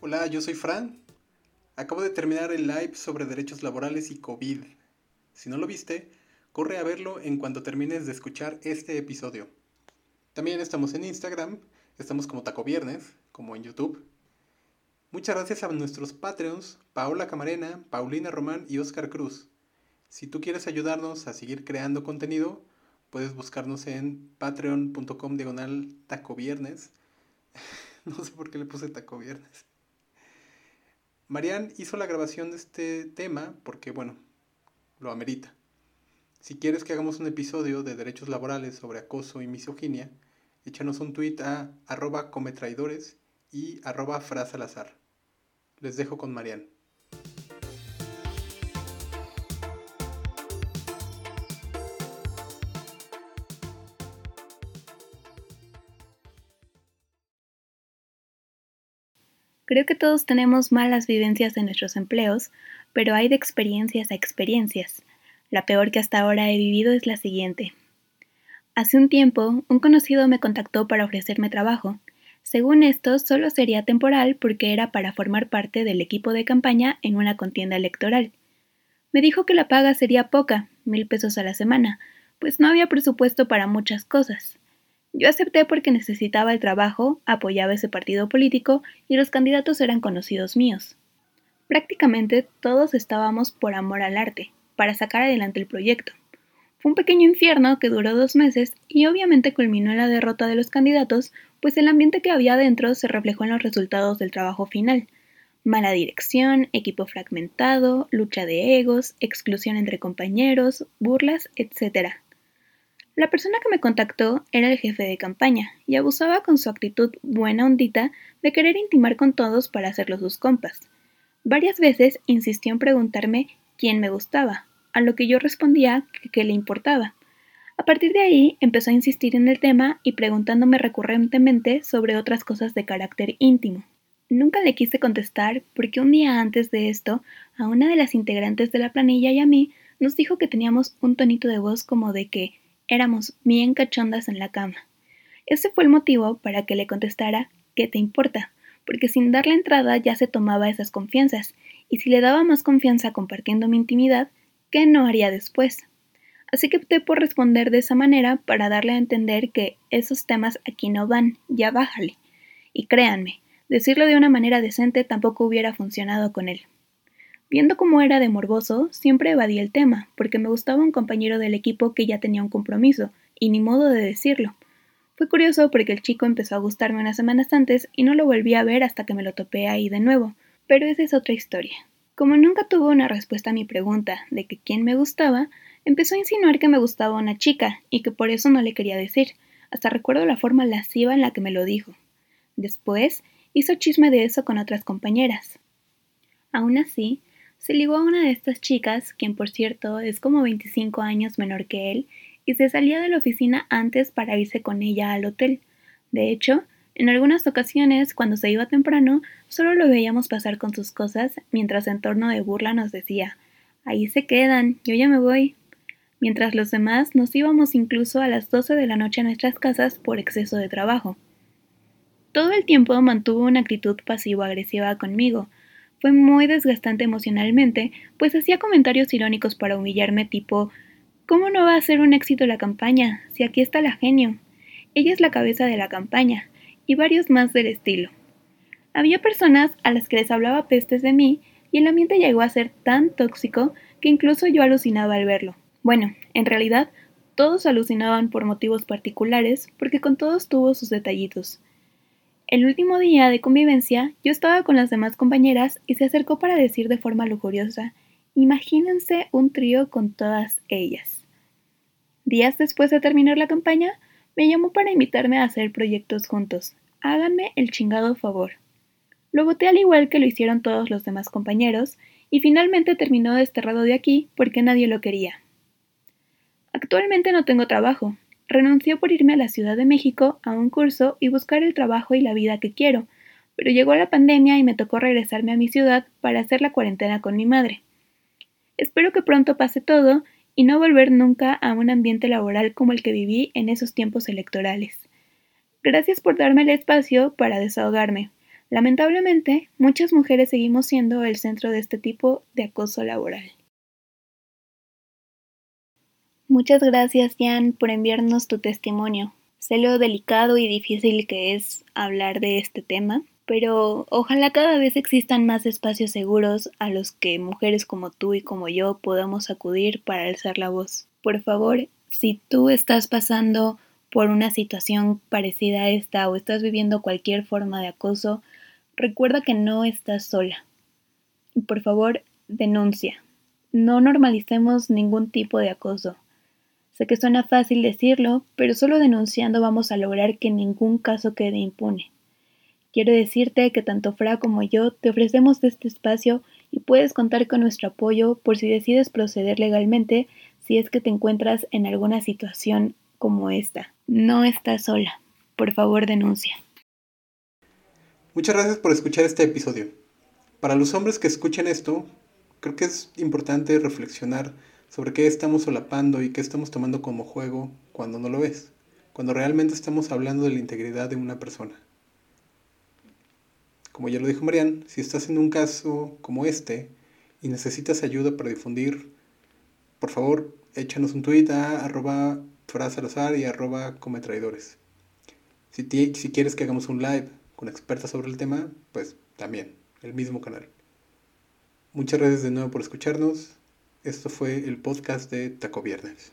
Hola, yo soy Fran. Acabo de terminar el live sobre derechos laborales y COVID. Si no lo viste, corre a verlo en cuanto termines de escuchar este episodio. También estamos en Instagram, estamos como Taco Viernes, como en YouTube. Muchas gracias a nuestros Patreons, Paola Camarena, Paulina Román y Oscar Cruz. Si tú quieres ayudarnos a seguir creando contenido, puedes buscarnos en patreon.com diagonal taco viernes. no sé por qué le puse taco viernes. Marian hizo la grabación de este tema porque, bueno, lo amerita. Si quieres que hagamos un episodio de derechos laborales sobre acoso y misoginia, échanos un tweet a arroba cometraidores y arroba frasalazar. Les dejo con Marian. Creo que todos tenemos malas vivencias en nuestros empleos, pero hay de experiencias a experiencias. La peor que hasta ahora he vivido es la siguiente. Hace un tiempo, un conocido me contactó para ofrecerme trabajo. Según esto, solo sería temporal porque era para formar parte del equipo de campaña en una contienda electoral. Me dijo que la paga sería poca, mil pesos a la semana, pues no había presupuesto para muchas cosas. Yo acepté porque necesitaba el trabajo, apoyaba ese partido político y los candidatos eran conocidos míos. Prácticamente todos estábamos por amor al arte, para sacar adelante el proyecto. Fue un pequeño infierno que duró dos meses y obviamente culminó en la derrota de los candidatos, pues el ambiente que había dentro se reflejó en los resultados del trabajo final. Mala dirección, equipo fragmentado, lucha de egos, exclusión entre compañeros, burlas, etc. La persona que me contactó era el jefe de campaña y abusaba con su actitud buena ondita de querer intimar con todos para hacerlos sus compas. Varias veces insistió en preguntarme quién me gustaba, a lo que yo respondía que, que le importaba. A partir de ahí empezó a insistir en el tema y preguntándome recurrentemente sobre otras cosas de carácter íntimo. Nunca le quise contestar porque un día antes de esto, a una de las integrantes de la planilla y a mí nos dijo que teníamos un tonito de voz como de que Éramos bien cachondas en la cama. Ese fue el motivo para que le contestara ¿qué te importa? Porque sin darle entrada ya se tomaba esas confianzas, y si le daba más confianza compartiendo mi intimidad, ¿qué no haría después? Así que opté por responder de esa manera para darle a entender que esos temas aquí no van, ya bájale. Y créanme, decirlo de una manera decente tampoco hubiera funcionado con él. Viendo cómo era de morboso, siempre evadí el tema, porque me gustaba un compañero del equipo que ya tenía un compromiso, y ni modo de decirlo. Fue curioso porque el chico empezó a gustarme unas semanas antes y no lo volví a ver hasta que me lo topé ahí de nuevo, pero esa es otra historia. Como nunca tuvo una respuesta a mi pregunta de que quién me gustaba, empezó a insinuar que me gustaba una chica y que por eso no le quería decir, hasta recuerdo la forma lasciva en la que me lo dijo. Después, hizo chisme de eso con otras compañeras. Aún así, se ligó a una de estas chicas, quien por cierto es como 25 años menor que él, y se salía de la oficina antes para irse con ella al hotel. De hecho, en algunas ocasiones, cuando se iba temprano, solo lo veíamos pasar con sus cosas, mientras en torno de burla nos decía Ahí se quedan, yo ya me voy. Mientras los demás nos íbamos incluso a las 12 de la noche a nuestras casas por exceso de trabajo. Todo el tiempo mantuvo una actitud pasivo-agresiva conmigo, fue muy desgastante emocionalmente, pues hacía comentarios irónicos para humillarme tipo ¿Cómo no va a ser un éxito la campaña? Si aquí está la genio. Ella es la cabeza de la campaña, y varios más del estilo. Había personas a las que les hablaba pestes de mí, y el ambiente llegó a ser tan tóxico que incluso yo alucinaba al verlo. Bueno, en realidad, todos alucinaban por motivos particulares, porque con todos tuvo sus detallitos. El último día de convivencia, yo estaba con las demás compañeras y se acercó para decir de forma lujuriosa, imagínense un trío con todas ellas. Días después de terminar la campaña, me llamó para invitarme a hacer proyectos juntos. Háganme el chingado favor. Lo voté al igual que lo hicieron todos los demás compañeros, y finalmente terminó desterrado de aquí porque nadie lo quería. Actualmente no tengo trabajo, Renunció por irme a la Ciudad de México a un curso y buscar el trabajo y la vida que quiero, pero llegó la pandemia y me tocó regresarme a mi ciudad para hacer la cuarentena con mi madre. Espero que pronto pase todo y no volver nunca a un ambiente laboral como el que viví en esos tiempos electorales. Gracias por darme el espacio para desahogarme. Lamentablemente, muchas mujeres seguimos siendo el centro de este tipo de acoso laboral. Muchas gracias, Jan, por enviarnos tu testimonio. Sé lo delicado y difícil que es hablar de este tema, pero ojalá cada vez existan más espacios seguros a los que mujeres como tú y como yo podamos acudir para alzar la voz. Por favor, si tú estás pasando por una situación parecida a esta o estás viviendo cualquier forma de acoso, recuerda que no estás sola. Por favor, denuncia. No normalicemos ningún tipo de acoso. Sé que suena fácil decirlo, pero solo denunciando vamos a lograr que ningún caso quede impune. Quiero decirte que tanto Fra como yo te ofrecemos este espacio y puedes contar con nuestro apoyo por si decides proceder legalmente si es que te encuentras en alguna situación como esta. No estás sola. Por favor, denuncia. Muchas gracias por escuchar este episodio. Para los hombres que escuchen esto, creo que es importante reflexionar sobre qué estamos solapando y qué estamos tomando como juego cuando no lo ves, cuando realmente estamos hablando de la integridad de una persona. Como ya lo dijo Marian, si estás en un caso como este y necesitas ayuda para difundir, por favor, échanos un tweet a arroba y arroba cometraidores. Si quieres que hagamos un live con expertas sobre el tema, pues también, el mismo canal. Muchas gracias de nuevo por escucharnos. Esto fue el podcast de Taco Viernes.